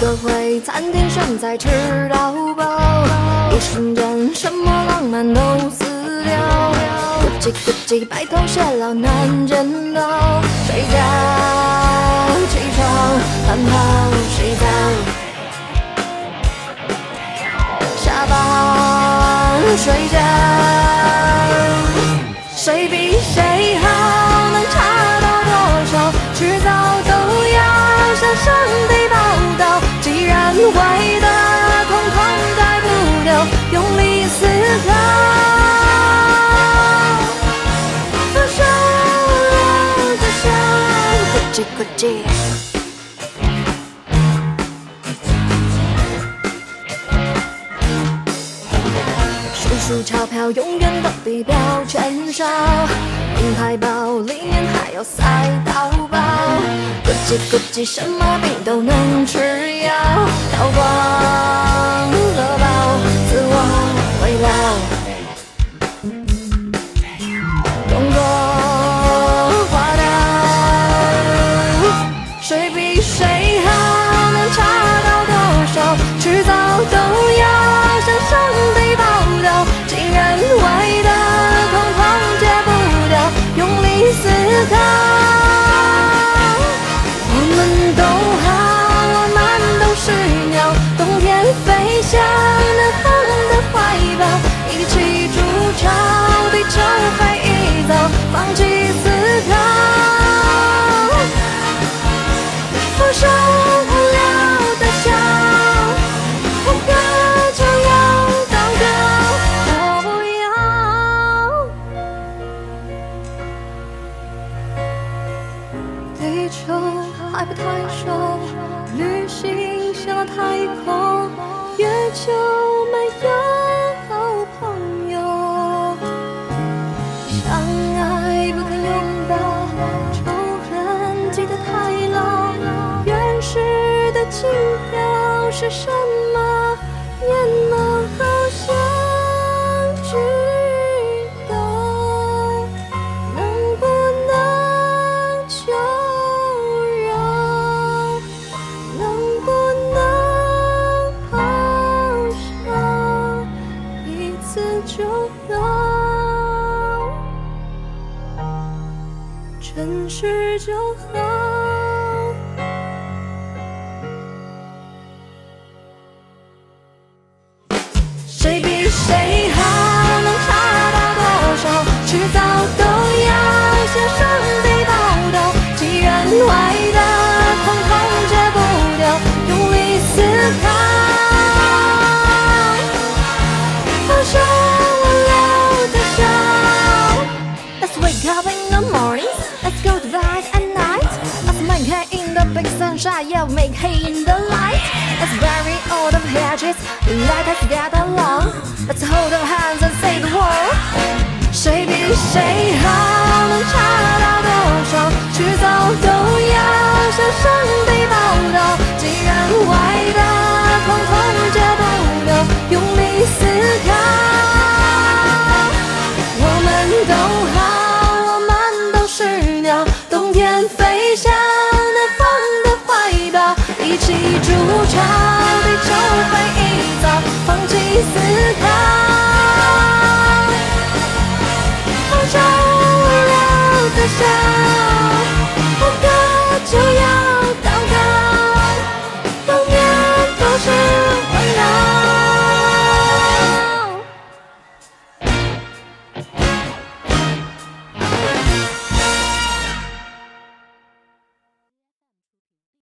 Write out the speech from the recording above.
约个会，餐厅选菜吃到饱，一瞬间什么浪漫都死掉。咕叽咕叽，白头偕老难见到，睡觉起床奔跑洗澡，下班睡觉，数钞票，永远都比标签少。名牌包里面还有塞到饱，咕叽咕叽，什么病都能吃药，思还不太熟，旅行向了太空，月球没有好朋友。相爱不肯拥抱，仇恨记得太牢。原始的情调是什么？就好。Shine, Yeah, make hay in the light. Let's bury all the hedges. Let us get along. Let's hold our hands and say the word. 谁比谁好，能差到多少？迟早都要向上帝报道。既然坏的统统戒不掉，用力思考。我们都好，我们都是鸟，冬天飞翔记住，潮底就会一早，放弃思考。